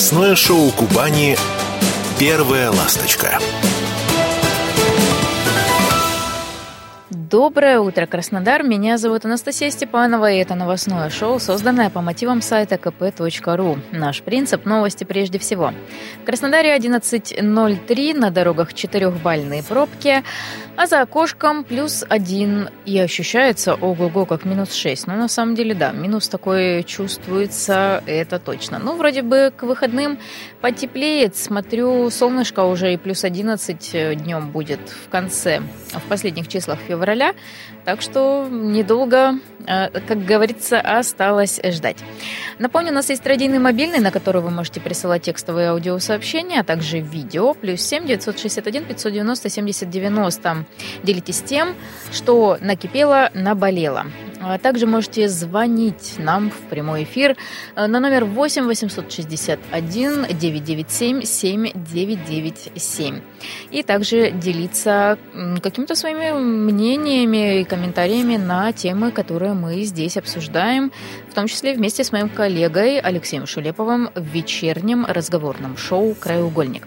Новостное шоу Кубани «Первая ласточка». Доброе утро, Краснодар. Меня зовут Анастасия Степанова, и это новостное шоу, созданное по мотивам сайта kp.ru. Наш принцип – новости прежде всего. В Краснодаре 11.03, на дорогах четырехбальные пробки, а за окошком плюс один. И ощущается, ого-го, как минус 6. Но на самом деле, да, минус такой чувствуется, это точно. Ну, вроде бы к выходным потеплеет. Смотрю, солнышко уже и плюс 11 днем будет в конце, в последних числах февраля, так что недолго, э, как говорится, осталось ждать. Напомню, у нас есть радийный мобильный, на который вы можете присылать текстовые аудиосообщения, а также видео. Плюс 7 961 590 70 90. Делитесь тем, что накипело, наболело. А также можете звонить нам в прямой эфир э, на номер 8 861 997 7997. И также делиться какими-то своими мнениями и комментариями на темы, которые мы здесь обсуждаем, в том числе вместе с моим коллегой Алексеем Шулеповым в вечернем разговорном шоу «Краеугольник».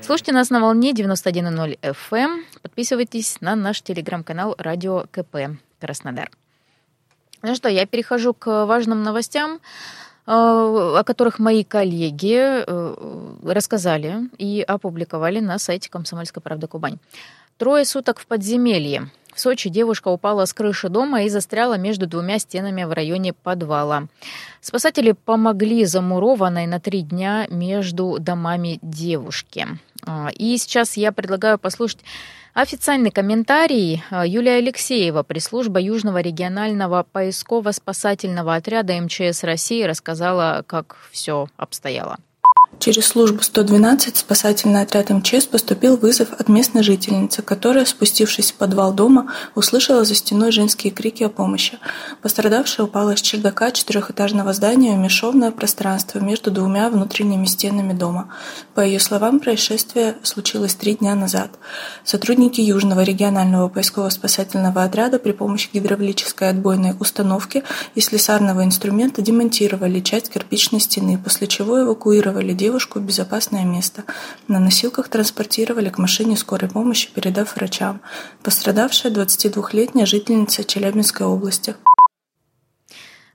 Слушайте нас на волне 91.0 FM. Эм. Подписывайтесь на наш телеграм-канал «Радио КП Краснодар». Ну что, я перехожу к важным новостям э, о которых мои коллеги э, рассказали и опубликовали на сайте «Комсомольской правды Кубань». Трое суток в подземелье. В Сочи девушка упала с крыши дома и застряла между двумя стенами в районе подвала. Спасатели помогли замурованной на три дня между домами девушки. А, и сейчас я предлагаю послушать Официальный комментарий э, Юлия Алексеева, пресс-служба Южного регионального поисково-спасательного отряда МЧС России, рассказала, как все обстояло. Через службу 112 спасательный отряд МЧС поступил вызов от местной жительницы, которая, спустившись в подвал дома, услышала за стеной женские крики о помощи. Пострадавшая упала с чердака четырехэтажного здания в мешовное пространство между двумя внутренними стенами дома. По ее словам, происшествие случилось три дня назад. Сотрудники Южного регионального поисково-спасательного отряда при помощи гидравлической отбойной установки и слесарного инструмента демонтировали часть кирпичной стены, после чего эвакуировали девушку в безопасное место. На носилках транспортировали к машине скорой помощи, передав врачам. Пострадавшая 22-летняя жительница Челябинской области.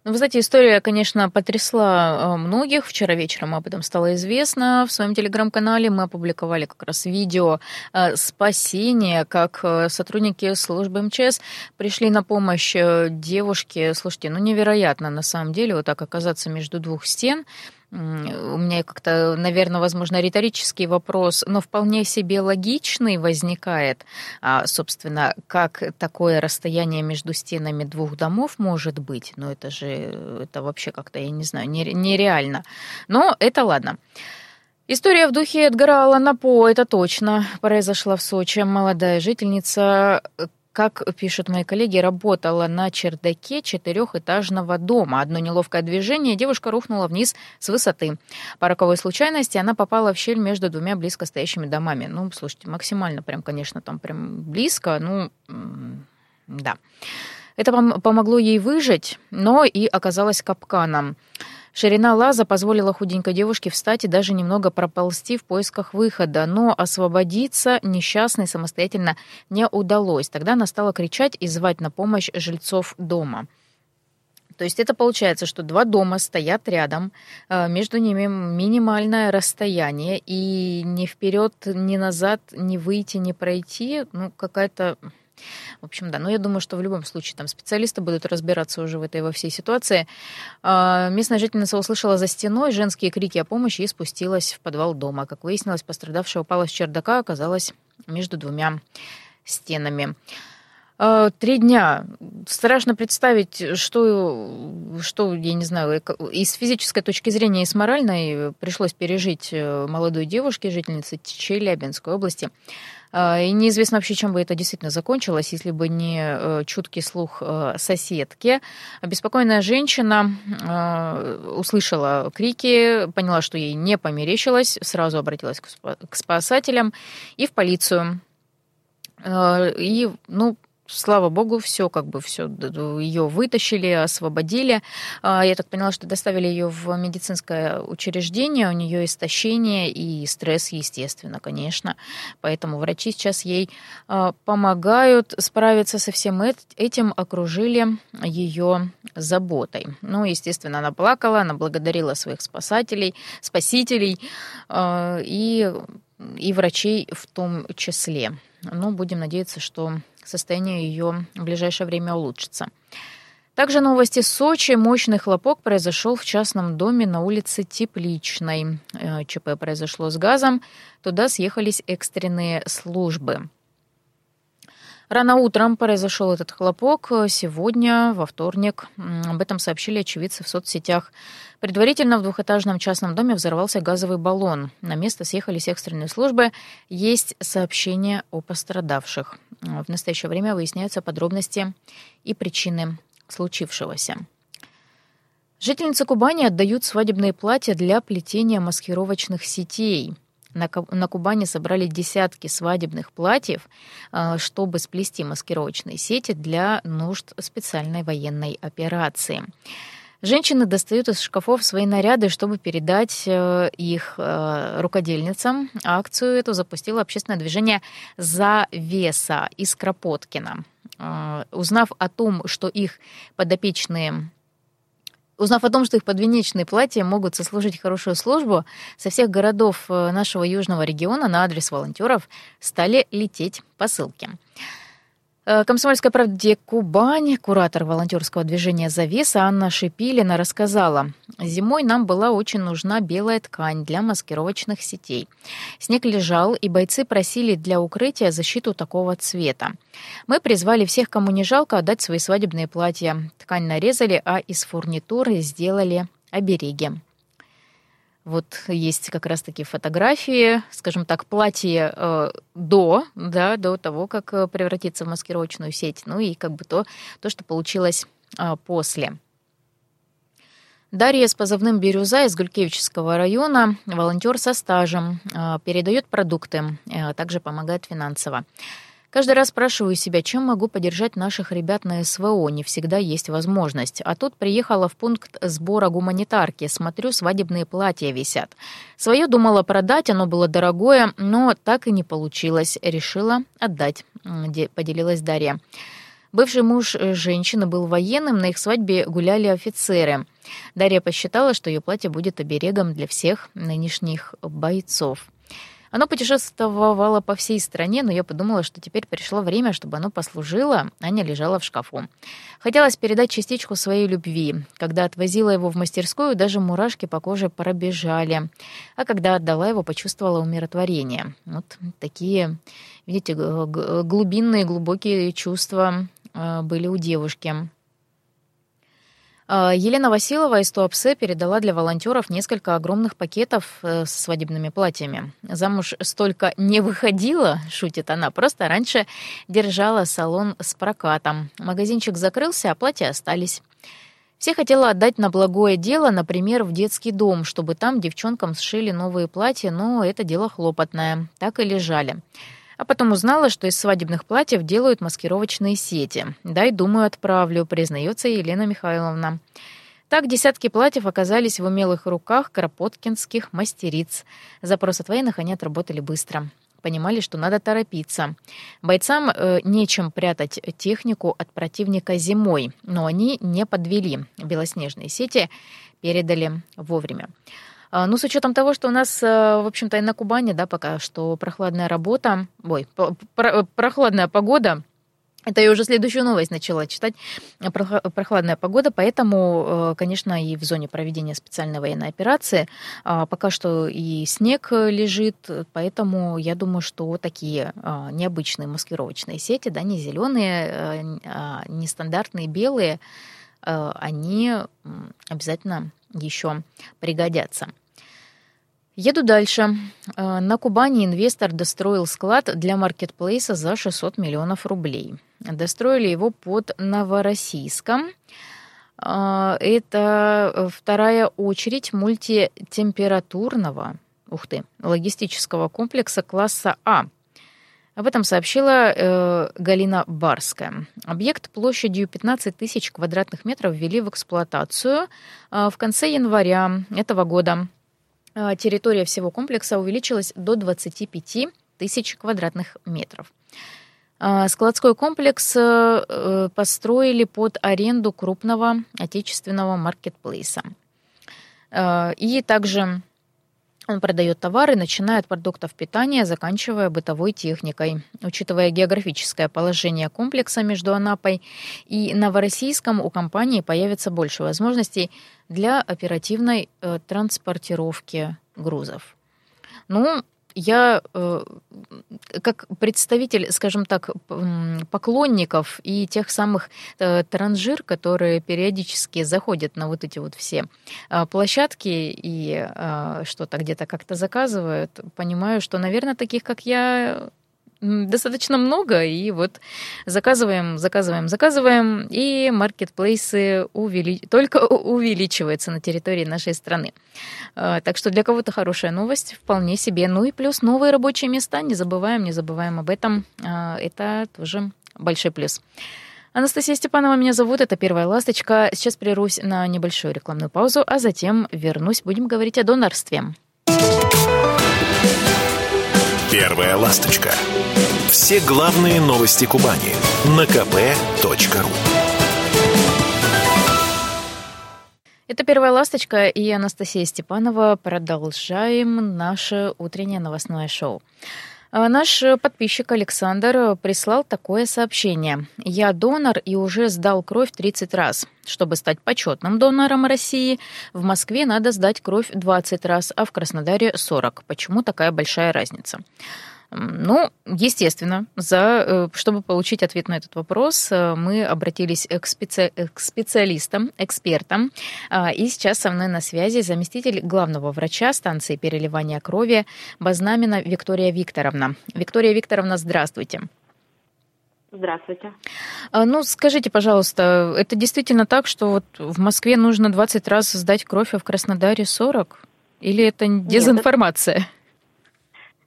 Ну, вы знаете, история, конечно, потрясла э, многих. Вчера вечером об этом стало известно. В своем телеграм-канале мы опубликовали как раз видео э, спасения, как э, сотрудники службы МЧС пришли на помощь девушке. Слушайте, ну невероятно на самом деле вот так оказаться между двух стен у меня как-то, наверное, возможно, риторический вопрос, но вполне себе логичный возникает. А, собственно, как такое расстояние между стенами двух домов может быть? Ну, это же, это вообще как-то, я не знаю, нереально. Но это ладно. История в духе Эдгара Алана По, это точно, произошла в Сочи. Молодая жительница как пишут мои коллеги, работала на чердаке четырехэтажного дома. Одно неловкое движение, девушка рухнула вниз с высоты. По роковой случайности она попала в щель между двумя близко стоящими домами. Ну, слушайте, максимально прям, конечно, там прям близко, ну, да. Это помогло ей выжить, но и оказалось капканом. Ширина лаза позволила худенькой девушке встать и даже немного проползти в поисках выхода, но освободиться несчастной самостоятельно не удалось. Тогда она стала кричать и звать на помощь жильцов дома. То есть это получается, что два дома стоят рядом, э, между ними минимальное расстояние, и ни вперед, ни назад, ни выйти, ни пройти, ну, какая-то в общем, да, но я думаю, что в любом случае там специалисты будут разбираться уже в этой во всей ситуации. А, местная жительница услышала за стеной женские крики о помощи и спустилась в подвал дома. Как выяснилось, пострадавшая упала с чердака, оказалась между двумя стенами. А, три дня. Страшно представить, что, что, я не знаю, и с физической точки зрения, и с моральной пришлось пережить э, молодой девушке, жительнице Челябинской области. А, и неизвестно вообще, чем бы это действительно закончилось, если бы не э, чуткий слух э, соседки. Беспокойная женщина э, услышала крики, поняла, что ей не померещилось, сразу обратилась к спасателям и в полицию. И, ну, слава богу, все как бы все ее вытащили, освободили. А, я так поняла, что доставили ее в медицинское учреждение, у нее истощение и стресс, естественно, конечно. Поэтому врачи сейчас ей а, помогают справиться со всем этим, окружили ее заботой. Ну, естественно, она плакала, она благодарила своих спасателей, спасителей а, и, и врачей в том числе. Ну, будем надеяться, что состояние ее в ближайшее время улучшится. Также новости Сочи. Мощный хлопок произошел в частном доме на улице Тепличной. Э, ЧП произошло с газом. Туда съехались экстренные службы. Рано утром произошел этот хлопок. Сегодня, во вторник, об этом сообщили очевидцы в соцсетях. Предварительно в двухэтажном частном доме взорвался газовый баллон. На место съехались экстренные службы. Есть сообщения о пострадавших. В настоящее время выясняются подробности и причины случившегося. Жительницы Кубани отдают свадебные платья для плетения маскировочных сетей – на Кубани собрали десятки свадебных платьев, а, чтобы сплести маскировочные сети для нужд специальной военной операции. Женщины достают из шкафов свои наряды, чтобы передать э, их э, рукодельницам. Акцию эту запустило общественное движение «Завеса» из Кропоткина. Э, узнав о том, что их подопечные Узнав о том, что их подвенечные платья могут сослужить хорошую службу, со всех городов э, нашего южного региона на адрес волонтеров стали лететь посылки. Э, Комсомольская правде Кубань, куратор волонтерского движения «Завеса» Анна Шипилина рассказала, зимой нам была очень нужна белая ткань для маскировочных сетей. Снег лежал, и бойцы просили для укрытия защиту такого цвета. Мы призвали всех, кому не жалко, отдать свои свадебные платья. Ткань нарезали, а из фурнитуры сделали обереги. Вот есть как раз-таки фотографии, скажем так, платье э, до, да, до того, как э, превратиться в маскировочную сеть, ну и как бы то, то что получилось э, после. Дарья с позывным «Бирюза» из Гулькевичского района, волонтер со стажем, э, передает продукты, э, также помогает финансово. Каждый раз спрашиваю себя, чем могу поддержать наших ребят на СВО, не всегда есть возможность. А тут приехала в пункт сбора гуманитарки, смотрю, свадебные платья висят. Свое думала продать, оно было дорогое, но так и не получилось. Решила отдать, поделилась Дарья. Бывший муж женщины был военным, на их свадьбе гуляли офицеры. Дарья посчитала, что ее платье будет оберегом для всех нынешних бойцов. Оно путешествовало по всей стране, но я подумала, что теперь пришло время, чтобы оно послужило, а не лежало в шкафу. Хотелось передать частичку своей любви. Когда отвозила его в мастерскую, даже мурашки по коже пробежали. А когда отдала его, почувствовала умиротворение. Вот такие, видите, глубинные, глубокие чувства э, были у девушки. А, Елена Василова из Туапсе передала для волонтеров несколько огромных пакетов э, с свадебными платьями. Замуж столько не выходила, шутит она, просто раньше держала салон с прокатом. Магазинчик закрылся, а платья остались. Все хотела отдать на благое дело, например, в детский дом, чтобы там девчонкам сшили новые платья, но это дело хлопотное. Так и лежали. А потом узнала, что из свадебных платьев делают маскировочные сети. «Дай, думаю, отправлю», признается Елена Михайловна. Так десятки платьев оказались в умелых руках кропоткинских мастериц. Запрос от военных они отработали быстро. Понимали, что надо торопиться. Бойцам э, нечем прятать технику от противника зимой, но они не подвели. Белоснежные сети передали вовремя. А, ну, с учетом того, что у нас, э, в общем-то, и на Кубани, да, пока что прохладная работа, ой, прохладная погода, это я уже следующую новость начала читать. Прохладная погода, поэтому, э, конечно, и в зоне проведения специальной военной операции а, пока что и снег лежит, поэтому я думаю, что такие а, необычные маскировочные сети, да, не зеленые, э, нестандартные белые, они обязательно еще пригодятся. Еду дальше. Э, на Кубани инвестор достроил склад для маркетплейса за 600 миллионов рублей. Достроили его под Новороссийском. Э, это вторая очередь мультитемпературного ух ты, логистического комплекса класса А. Об этом сообщила э, Галина Барская. Объект площадью 15 тысяч квадратных метров ввели в эксплуатацию э, в конце января этого года. Э, территория всего комплекса увеличилась до 25 тысяч квадратных метров. Э, складской комплекс э, построили под аренду крупного отечественного маркетплейса. И также он продает товары, начиная от продуктов питания, заканчивая бытовой техникой. Учитывая географическое положение комплекса между Анапой и Новороссийском, у компании появится больше возможностей для оперативной э, транспортировки грузов. Ну, я э, как представитель, скажем так, поклонников и тех самых э, транжир, которые периодически заходят на вот эти вот все э, площадки и что-то где-то как-то заказывают, понимаю, что, наверное, таких, как я, достаточно много, и вот заказываем, заказываем, заказываем, и маркетплейсы увели... только увеличиваются на территории нашей страны. А, так что для кого-то хорошая новость, вполне себе. Ну и плюс новые рабочие места, не забываем, не забываем об этом. А, это тоже большой плюс. Анастасия Степанова меня зовут, это «Первая ласточка». Сейчас прервусь на небольшую рекламную паузу, а затем вернусь, будем говорить о донорстве. Первая ласточка. Все главные новости Кубани на kp.ru. Это «Первая ласточка» и Анастасия Степанова. Продолжаем наше утреннее новостное шоу. А, наш подписчик Александр прислал такое сообщение. «Я донор и уже сдал кровь 30 раз. Чтобы стать почетным донором России, в Москве надо сдать кровь 20 раз, а в Краснодаре 40. Почему такая большая разница?» Ну, естественно, за, э, чтобы получить ответ на этот вопрос, э, мы обратились к, специ, к специалистам, экспертам. А, и сейчас со мной на связи заместитель главного врача станции переливания крови Базнамина Виктория Викторовна. Виктория Викторовна, здравствуйте. Здравствуйте. А, ну, скажите, пожалуйста, это действительно так, что вот в Москве нужно 20 раз сдать кровь, а в Краснодаре 40? Или это дезинформация? Нет,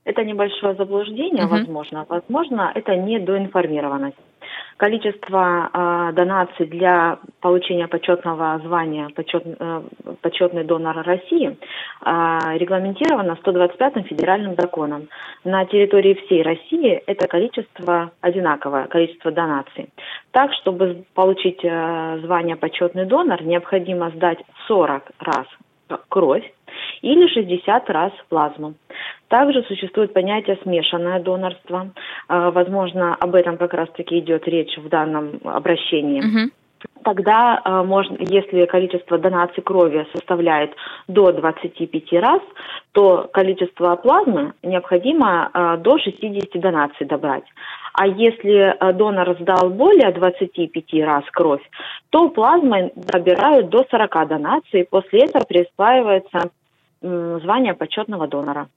это... Небольшое заблуждение, угу. возможно. Возможно, это недоинформированность. Количество э, донаций для получения почетного звания почет, э, почетный донор России э, регламентировано 125-м федеральным законом. На территории всей России это количество одинаковое, количество донаций. Так, чтобы получить э, звание почетный донор, необходимо сдать 40 раз кровь или 60 раз плазму. Также существует понятие смешанное донорство. А, возможно, об этом как раз-таки идет речь в данном обращении. Угу. Тогда а, можно, если количество донаций крови составляет до 25 раз, то количество плазмы необходимо а, до 60 донаций добрать. А если донор сдал более 25 раз кровь, то плазмой добирают до 40 донаций, после этого присваивается звание почетного донора.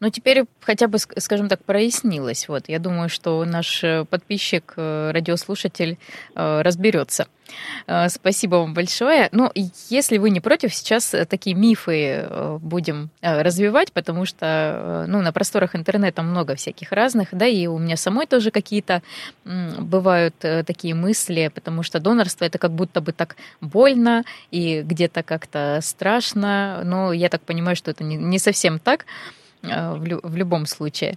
Ну, теперь хотя бы, скажем так, прояснилось. Вот, я думаю, что наш э, подписчик, э, радиослушатель э, разберется. Спасибо вам большое. Ну, если вы не против, сейчас такие мифы будем развивать, потому что ну, на просторах интернета много всяких разных, да, и у меня самой тоже какие-то бывают такие мысли, потому что донорство это как будто бы так больно и где-то как-то страшно, но я так понимаю, что это не совсем так. Э, в любом случае.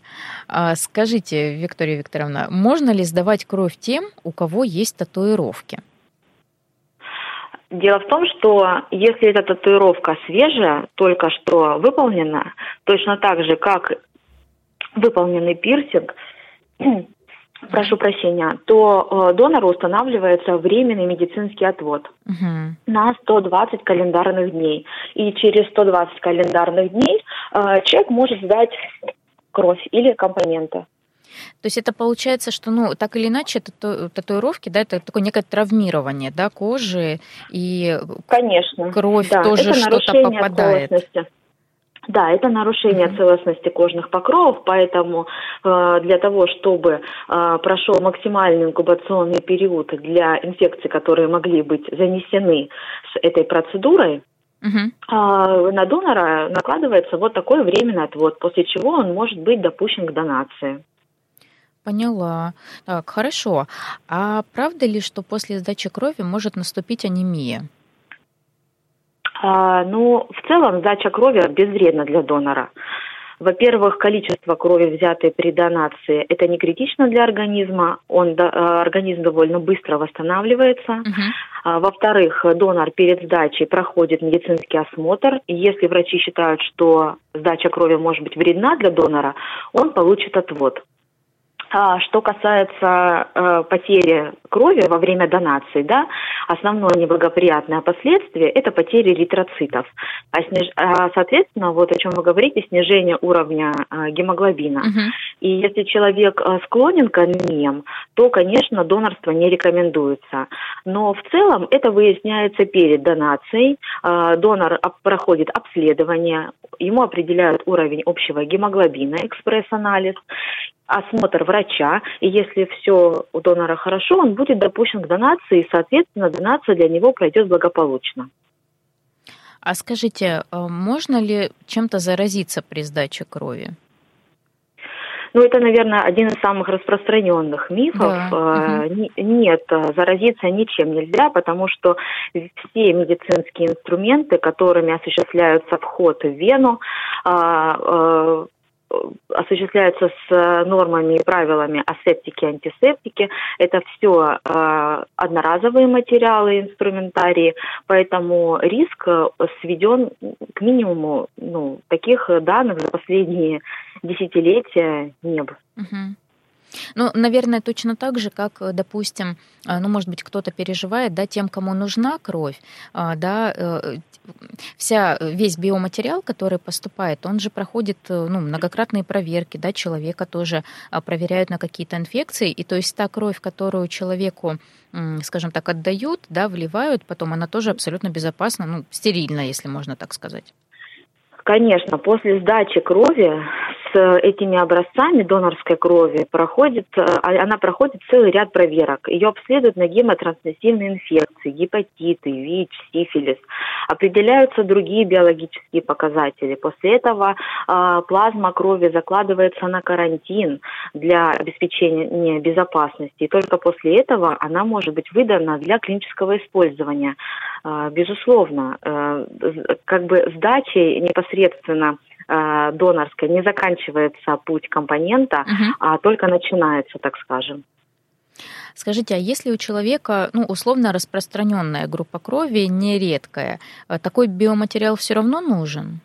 А скажите, Виктория Викторовна, можно ли сдавать кровь тем, у кого есть татуировки? Дело в том, что если эта татуировка свежая, только что выполнена, точно так же, как выполненный пирсинг, прошу прощения, то э, донору устанавливается временный медицинский отвод угу. на 120 календарных дней. И через 120 календарных дней э, человек может сдать кровь или компоненты. То есть это получается, что, ну, так или иначе, тату татуировки, да, это такое некое травмирование, да, кожи и Конечно, кровь да, тоже что-то попадает. Целостности. Да, это нарушение целостности кожных покровов, поэтому э, для того, чтобы э, прошел максимальный инкубационный период для инфекций, которые могли быть занесены с этой процедурой, угу. на донора накладывается вот такой временный отвод, после чего он может быть допущен к донации. Поняла. Так, хорошо. А правда ли, что после сдачи крови может наступить анемия? А, ну, в целом сдача крови безвредна для донора. Во-первых, количество крови, взятой при донации, это не критично для организма, он, да, организм довольно быстро восстанавливается. Uh-huh. Во-вторых, донор перед сдачей проходит медицинский осмотр, если врачи считают, что сдача крови может быть вредна для донора, он получит отвод. А что касается э, потери крови во время донации, да, основное неблагоприятное последствие – это потери эритроцитов. А, сниж... а, соответственно, вот о чем вы говорите, снижение уровня э, гемоглобина. Угу. И если человек э, склонен к анемиям, то, конечно, донорство не рекомендуется. Но в целом это выясняется перед донацией. Э, донор проходит обследование, ему определяют уровень общего гемоглобина, экспресс-анализ, осмотр врача, и если все у донора хорошо, он будет допущен к донации, и, соответственно, донация для него пройдет благополучно. А скажите, э, можно ли чем-то заразиться при сдаче крови? Ну, это, наверное, один из самых распространенных мифов. Да. Угу. Нет, заразиться ничем нельзя, потому что все медицинские инструменты, которыми осуществляются вход в вену, осуществляются с э, нормами и правилами асептики, антисептики. Это все э, одноразовые материалы, инструментарии, поэтому риск э, сведен к минимуму. Ну, таких данных за последние десятилетия не было. Угу. Ну, наверное, точно так же, как, допустим, ну, может быть, кто-то переживает, да, тем, кому нужна кровь, да, вся, э, весь биоматериал, который поступает, он же проходит э, ну, многократные проверки, да, человека тоже а, проверяют на какие-то инфекции, и то есть та кровь, которую человеку, скажем так, отдают, да, вливают, потом она тоже абсолютно безопасна, ну, стерильна, если можно так сказать. Конечно, после сдачи крови с этими образцами донорской крови проходит, э, а, она проходит целый ряд проверок. Ее обследуют на гемотрансносильные инфекции, гепатиты, ВИЧ, сифилис. Определяются другие биологические показатели. После этого э, плазма крови закладывается на карантин для обеспечения безопасности. И только после этого она может быть выдана для клинического использования. Э, безусловно, э, как бы сдачей непосредственно э, донорской не заканчивается путь компонента, угу. а только начинается, так скажем. Скажите, а если у человека, ну, условно распространенная группа крови, нередкая, э, такой биоматериал все равно нужен?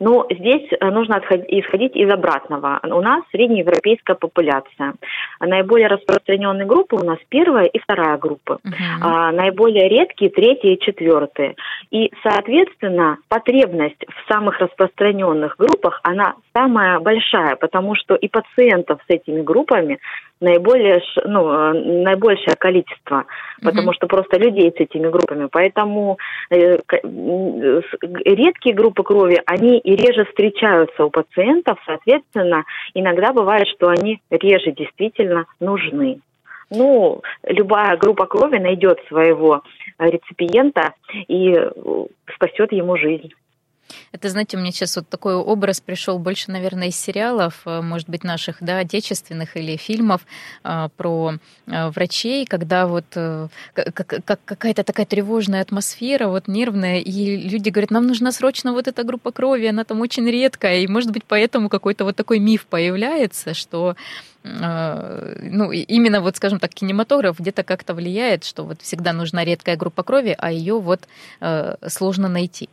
Но здесь э, нужно исходить из обратного. У нас среднеевропейская популяция. Наиболее распространенные группы у нас первая и вторая группы. Uh-huh. А, наиболее редкие третья и четвертая. И, соответственно, потребность в самых распространенных группах, она самая большая, потому что и пациентов с этими группами наиболее, ну, э, наибольшее количество, потому что просто людей с этими группами. Поэтому э, редкие группы крови, они и реже встречаются у пациентов, соответственно, иногда бывает, что они реже действительно нужны. Ну, любая группа крови найдет своего реципиента и э, спасет ему жизнь. Это, знаете, у меня сейчас вот такой образ пришел больше, наверное, из сериалов, э, может быть, наших, да, отечественных или фильмов э, про э, врачей, когда вот какая-то такая тревожная атмосфера, вот нервная, и люди говорят, нам нужна срочно вот эта группа крови, она там очень редкая, и, может быть, поэтому какой-то вот такой миф появляется, что ну, именно вот, скажем так, кинематограф где-то как-то влияет, что вот всегда нужна редкая группа крови, а ее вот сложно найти.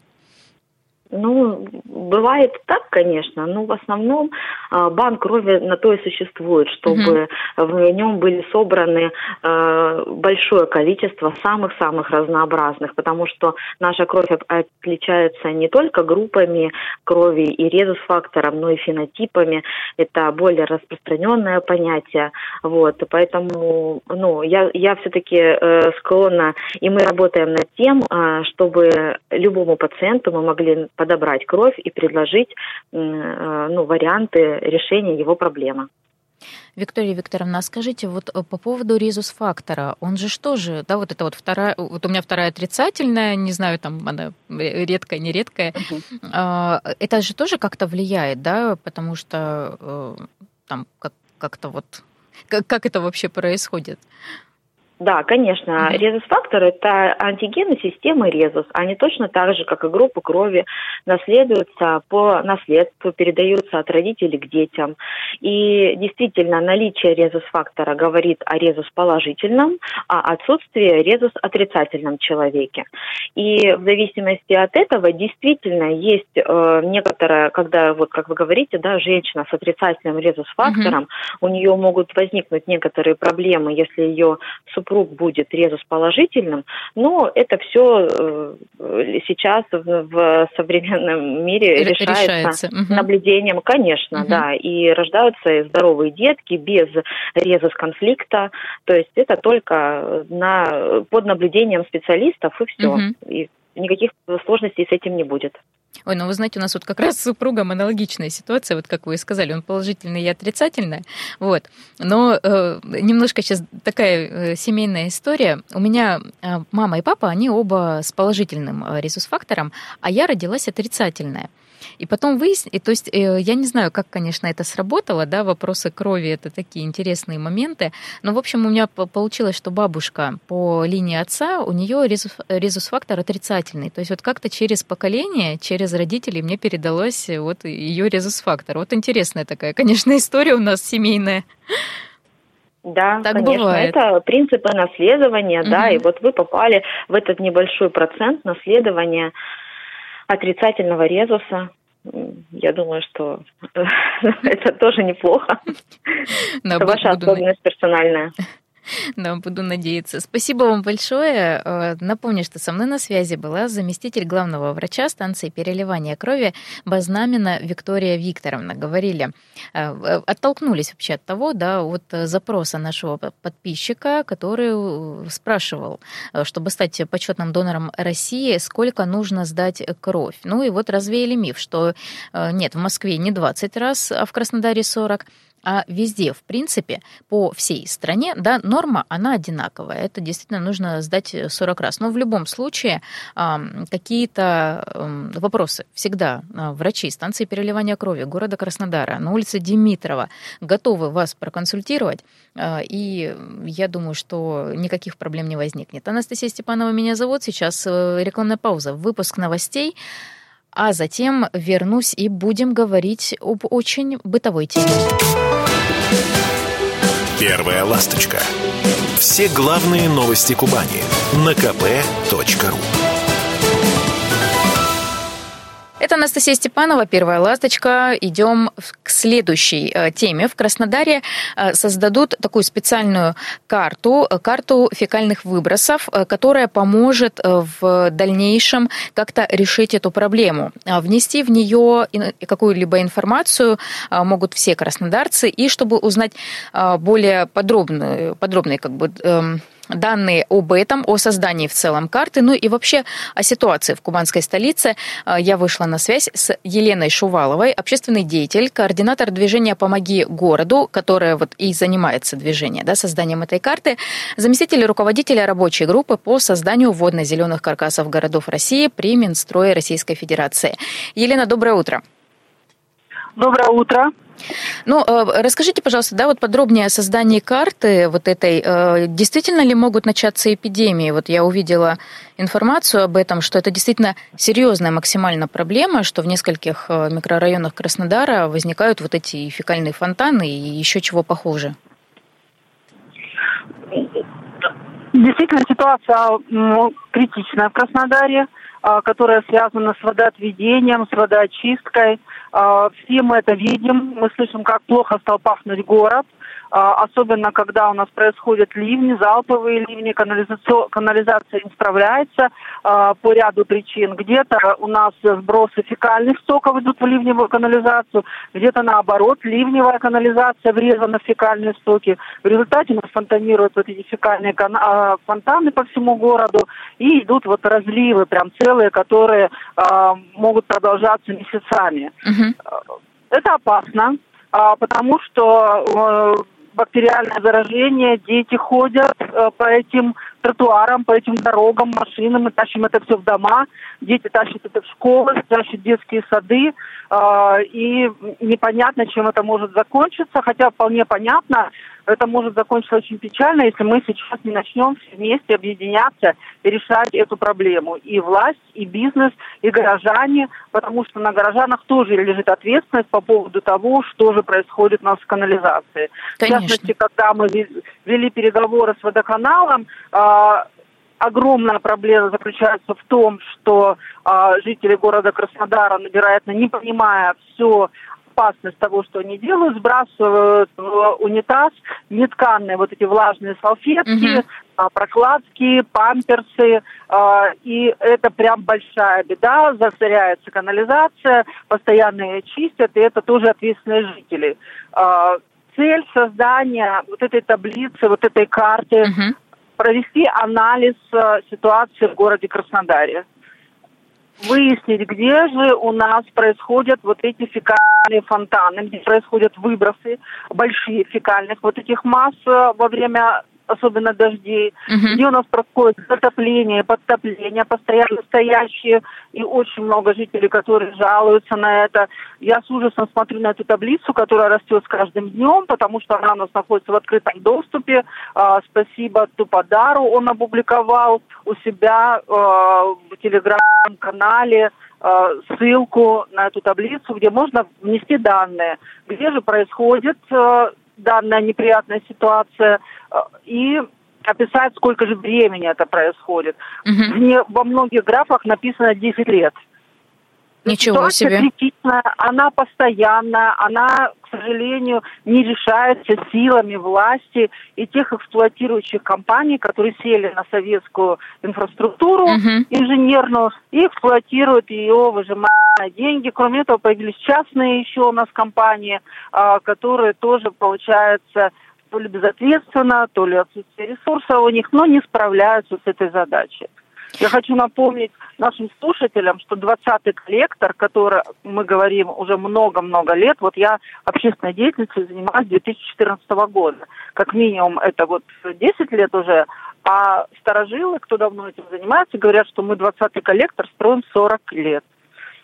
Ну, бывает так, конечно, но в основном а, банк крови на то и существует, чтобы угу. в нем были собраны а, большое количество самых-самых разнообразных, потому что наша кровь отличается не только группами крови и резус-фактором, но и фенотипами. Это более распространенное понятие. Вот, поэтому ну, я, я все-таки э, склонна, и мы работаем над тем, э, чтобы любому пациенту мы могли подобрать кровь и предложить э, ну, варианты решения его проблемы. Виктория Викторовна, а скажите, вот э, по поводу резус-фактора, он же что же, да, вот это вот вторая, вот у меня вторая отрицательная, не знаю, там она редкая, нередкая, uh-huh. это же тоже как-то влияет, да, потому что э, там как- как-то вот, как, как это вообще происходит? Да, конечно. Mm-hmm. Резус-фактор – это антигены системы резус. Они точно так же, как и группы крови, наследуются по наследству, передаются от родителей к детям. И действительно, наличие резус-фактора говорит о резус-положительном, а отсутствие резус-отрицательном человеке. И в зависимости от этого действительно есть э, некоторое, когда, вот как вы говорите, да, женщина с отрицательным резус-фактором, mm-hmm. у нее могут возникнуть некоторые проблемы, если ее супруг супруг будет резус положительным, но это все э, сейчас в современном мире решается, решается. наблюдением, конечно, угу. да, и рождаются здоровые детки без резус конфликта, то есть это только на, под наблюдением специалистов и все, угу. и никаких сложностей с этим не будет. Ой, ну вы знаете, у нас вот как раз с супругом аналогичная ситуация, вот как вы и сказали, он положительный и отрицательный, вот. Но э, немножко сейчас такая э, семейная история. У меня э, мама и папа, они оба с положительным э, резус-фактором, а я родилась отрицательная. И потом выяснить, то есть э, я не знаю, как, конечно, это сработало, да, вопросы крови это такие интересные моменты, но, в общем, у меня получилось, что бабушка по линии отца, у нее резус-фактор отрицательный, то есть вот как-то через поколение, через родителей мне передалось вот ее резус-фактор. Вот интересная такая, конечно, история у нас семейная. Да, так конечно. Бывает. Это принципы наследования, угу. да, и вот вы попали в этот небольшой процент наследования отрицательного резуса. Я думаю, что это тоже неплохо. Это ваша особенность персональная. Да, буду надеяться. Спасибо вам большое. Э, напомню, что со мной на связи была заместитель главного врача станции переливания крови Базнамина Виктория Викторовна. Говорили, э, оттолкнулись вообще от того, да, от запроса нашего подписчика, который спрашивал, э, чтобы стать почетным донором России, сколько нужно сдать кровь. Ну и вот развеяли миф, что нет, в Москве не 20 раз, а в Краснодаре 40 а везде, в принципе, по всей стране, да, норма, она одинаковая. Это действительно нужно сдать 40 раз. Но в любом случае какие-то вопросы всегда а, врачи станции переливания крови города Краснодара на улице Димитрова готовы вас проконсультировать. А, и я думаю, что никаких проблем не возникнет. Анастасия Степанова меня зовут. Сейчас э, рекламная пауза. Выпуск новостей а затем вернусь и будем говорить об очень бытовой теме. Первая ласточка. Все главные новости Кубани на kp.ru. Это Анастасия Степанова, первая ласточка. Идем к следующей э, теме. В Краснодаре э, создадут такую специальную карту, э, карту фекальных выбросов, которая поможет в дальнейшем как-то решить эту проблему. А внести в нее какую-либо информацию могут все краснодарцы. И чтобы узнать более подробную, подробные как бы, эм, данные об этом, о создании в целом карты, ну и вообще о ситуации в кубанской столице. А, я вышла на связь с Еленой Шуваловой, общественный деятель, координатор движения «Помоги городу», которая вот и занимается движением, да, созданием этой карты, заместитель руководителя рабочей группы по созданию водно-зеленых каркасов городов России при Минстрое Российской Федерации. Елена, доброе утро. Доброе утро. Ну, э, расскажите, пожалуйста, да, вот подробнее о создании карты вот этой. Э, действительно ли могут начаться эпидемии? Вот я увидела информацию об этом, что это действительно серьезная максимально проблема, что в нескольких э, микрорайонах Краснодара возникают вот эти фекальные фонтаны и еще чего похуже. Действительно, ситуация критичная в Краснодаре, которая связана с водоотведением, с водоочисткой – а, все мы это видим, мы слышим, как плохо стал пахнуть город, а, особенно когда у нас происходят ливни, залповые ливни, канализация, канализация не справляется а, по ряду причин. Где-то у нас сбросы фекальных стоков идут в ливневую канализацию, где-то наоборот ливневая канализация врезана в фекальные стоки. В результате у нас фонтанируют вот эти фекальные фонтаны по всему городу и идут вот разливы прям целые, которые могут продолжаться месяцами. Это опасно, а, потому что бактериальное заражение, дети ходят э, по этим тротуарам, по этим дорогам, машинам, мы тащим это все в дома, дети тащат это в школы, тащат детские сады, э, и непонятно, чем это может закончиться, хотя вполне понятно, это может закончиться очень печально, если мы сейчас не начнем все вместе объединяться и решать эту проблему. И власть, и бизнес, и горожане, потому что на горожанах тоже лежит ответственность по поводу того, что же происходит у нас с канализацией. Конечно. В частности, когда мы вели переговоры с водоканалом, а, огромная проблема заключается в том, что э, жители города Краснодара, вероятно, не понимая все опасность того, что они делают, сбрасывают в унитаз нетканные вот эти влажные салфетки, угу. прокладки, памперсы, а, и это прям большая беда, засоряется канализация, постоянно ее чистят, и это тоже ответственные жители. А, цель создания вот этой таблицы, вот этой карты, угу. Провести анализ ситуации в городе Краснодаре. Выяснить, где же у нас происходят вот эти фекальные фонтаны, где происходят выбросы большие фекальных вот этих масс э, во время особенно дождей, угу. где у нас происходит затопление, подтопление, постоянно стоящие, и очень много жителей, которые жалуются на это. Я с ужасом смотрю на эту таблицу, которая растет с каждым днем, потому что она у нас находится в открытом доступе. А, спасибо Туподару, он опубликовал у себя а, в телеграм-канале а, ссылку на эту таблицу, где можно внести данные, где же происходит данная неприятная ситуация э, и описать, сколько же времени это происходит. Угу. Во многих графах написано 10 лет. Ничего Ситуация себе. критичная, она постоянная, она, к сожалению, не решается силами власти и тех эксплуатирующих компаний, которые сели на советскую инфраструктуру uh инженерную и эксплуатируют ее, выжимая деньги. Кроме этого, появились частные еще у нас компании, а, которые тоже, получается, то ли безответственно, то ли отсутствие ресурсов у них, но не справляются с этой задачей. Я хочу напомнить нашим слушателям, что 20-й коллектор, который мы говорим уже много-много лет, вот я общественной деятельностью занимаюсь с 2014 года. Как минимум это вот 10 лет уже, а старожилы, кто давно этим занимается, говорят, что мы 20-й коллектор строим 40 лет.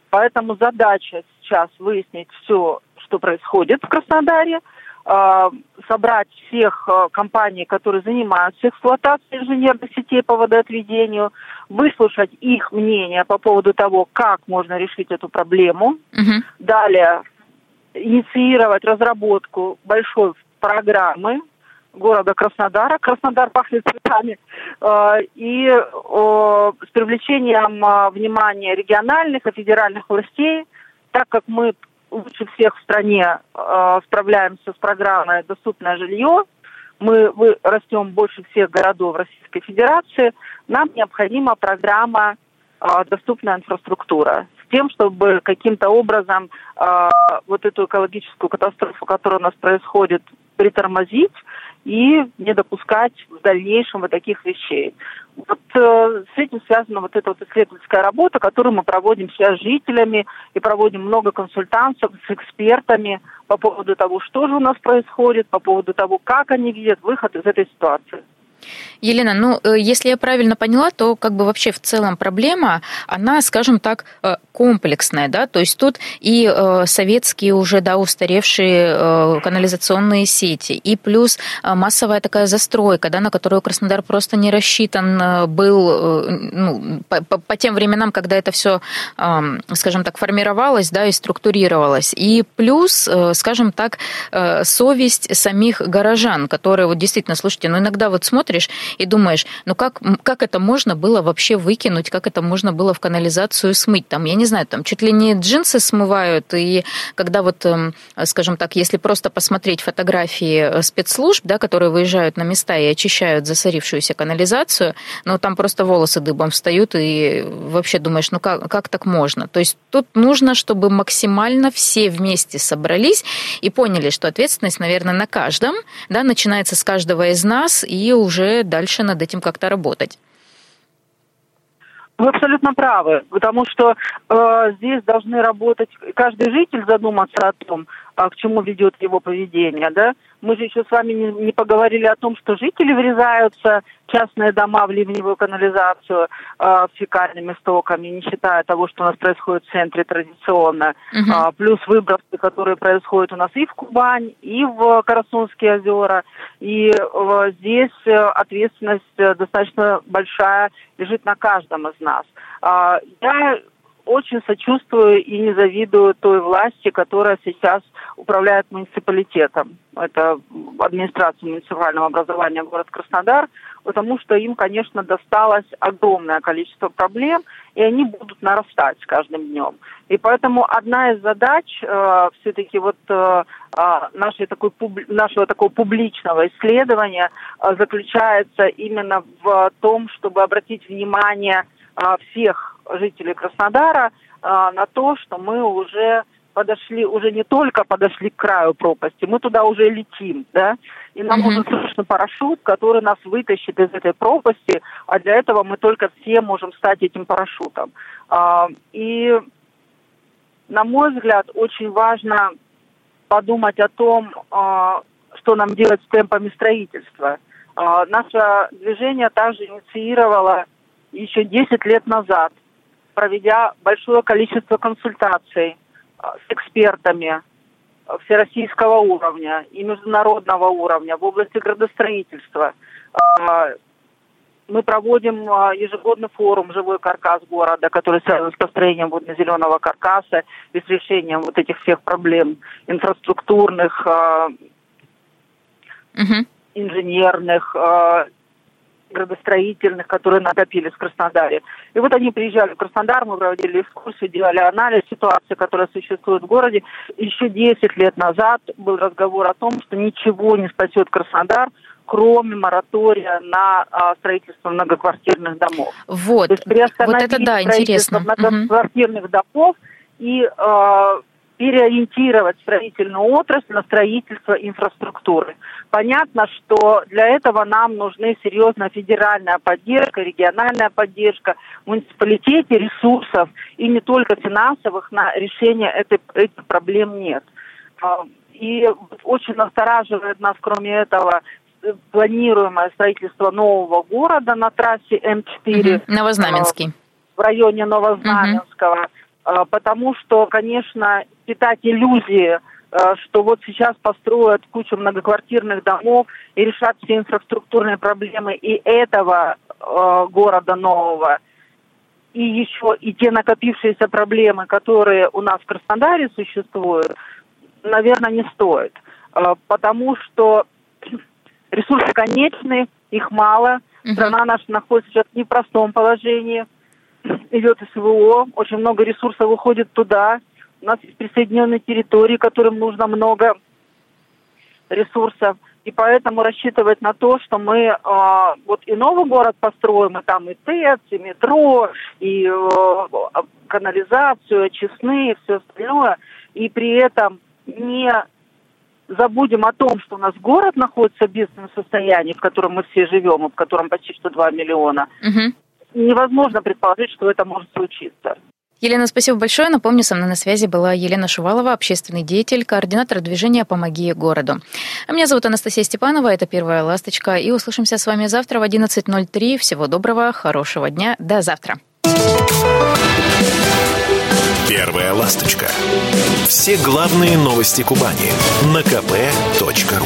Поэтому задача сейчас выяснить все, что происходит в Краснодаре – собрать всех э, компаний, которые занимаются эксплуатацией инженерных сетей по водоотведению, выслушать их мнение по поводу того, как можно решить эту проблему. Угу. Далее инициировать разработку большой программы города Краснодара. Краснодар пахнет цветами. Э, и с привлечением внимания региональных и федеральных властей, так как мы лучше всех в стране э, справляемся с программой «Доступное жилье», мы, мы растем больше всех городов Российской Федерации, нам необходима программа э, «Доступная инфраструктура» с тем, чтобы каким-то образом э, вот эту экологическую катастрофу, которая у нас происходит, притормозить и не допускать в дальнейшем вот таких вещей. Вот э, с этим связана вот эта вот исследовательская работа, которую мы проводим сейчас с жителями и проводим много консультантов с экспертами по поводу того, что же у нас происходит, по поводу того, как они видят выход из этой ситуации. Елена, ну, э, если я правильно поняла, то как бы вообще в целом проблема, она, скажем так, э, комплексная, да, то есть тут и э, советские уже, да, устаревшие канализационные сети, и плюс массовая такая застройка, да, на которую Краснодар просто не рассчитан был, ну, по, по, по тем временам, когда это все, скажем так, формировалось, да, и структурировалось, и плюс, скажем так, совесть самих горожан, которые вот действительно, слушайте, ну, иногда вот смотрят смотришь и думаешь, ну как, как это можно было вообще выкинуть, как это можно было в канализацию смыть? Там, я не знаю, там чуть ли не джинсы смывают, и когда вот, эм, скажем так, если просто посмотреть фотографии э, спецслужб, да, которые выезжают на места и очищают засорившуюся канализацию, ну там просто волосы дыбом встают, и вообще думаешь, ну как, как так можно? То есть тут нужно, чтобы максимально все вместе собрались и поняли, что ответственность, наверное, на каждом, да, начинается с каждого из нас, и уже уже дальше над этим как-то работать. Вы абсолютно правы, потому что э, здесь должны работать каждый житель задуматься о том, а, к чему ведет его поведение, да, Мы же еще с вами не, не поговорили о том, что жители врезаются частные дома в ливневую канализацию э, фекальными стоками, не считая того, что у нас происходит в центре традиционно. Uh-huh. Э, плюс выбросы, которые происходят у нас и в Кубань, и в Карасунские озера. И э, здесь э, ответственность э, достаточно большая лежит на каждом из нас. Э, я очень сочувствую и не завидую той власти, которая сейчас управляет муниципалитетом. Это администрация муниципального образования город Краснодар, потому что им, конечно, досталось огромное количество проблем, и они будут нарастать с каждым днем. И поэтому одна из задач э, все-таки вот э, а, нашей такой, нашего такого публичного исследования э, заключается именно в том, чтобы обратить внимание всех жителей Краснодара а, на то, что мы уже подошли, уже не только подошли к краю пропасти, мы туда уже летим, да, и нам нужен срочно парашют, который нас вытащит из этой пропасти, а для этого мы только все можем стать этим парашютом. А, и, на мой взгляд, очень важно подумать о том, а, что нам делать с темпами строительства. А, наше движение также инициировало еще 10 лет назад проведя большое количество консультаций а, с экспертами а, всероссийского уровня и международного уровня в области градостроительства. А, мы проводим ежегодный форум «Живой каркас города», который связан с построением водно-зеленого каркаса и с решением вот этих всех проблем инфраструктурных, инженерных, градостроительных, которые накопились в Краснодаре. И вот они приезжали в Краснодар, мы проводили экскурсию, делали анализ ситуации, которая существует в городе. Еще 10 лет назад был разговор о том, что ничего не спасет Краснодар, кроме моратория на а, строительство многоквартирных домов. Вот, То есть вот это да, интересно. многоквартирных угу. домов и а, переориентировать строительную отрасль на строительство инфраструктуры. Понятно, что для этого нам нужны серьезная федеральная поддержка, региональная поддержка, муниципалитете ресурсов и не только финансовых на решение этой, этих проблем нет. А, и очень настораживает нас, кроме этого, планируемое строительство нового города на трассе М4. Угу. Новознаменский. В районе Новознаменского. Угу. Потому что, конечно, питать иллюзии, э, что вот сейчас построят кучу многоквартирных домов и решат все инфраструктурные проблемы и этого э, города нового, и еще и те накопившиеся проблемы, которые у нас в Краснодаре существуют, наверное, не стоит. Э, потому что ресурсы конечны, их мало. Страна наша находится сейчас в непростом положении. Идет СВО, очень много ресурсов уходит туда. У нас есть присоединенные территории, которым нужно много ресурсов. И поэтому рассчитывать на то, что мы э, вот и новый город построим, и там и ТЭЦ, и метро, и э, канализацию, очистные, все остальное, и при этом не забудем о том, что у нас город находится в бедственном состоянии, в котором мы все живем, и в котором почти что 2 миллиона, угу. Невозможно предположить, что это может случиться. Елена, спасибо большое. Напомню, со мной на связи была Елена Шувалова, общественный деятель, координатор движения «Помоги городу». А меня зовут Анастасия Степанова, это «Первая ласточка», и услышимся с вами завтра в 11.03. Всего доброго, хорошего дня, до завтра. «Первая ласточка». Все главные новости Кубани на kp.ru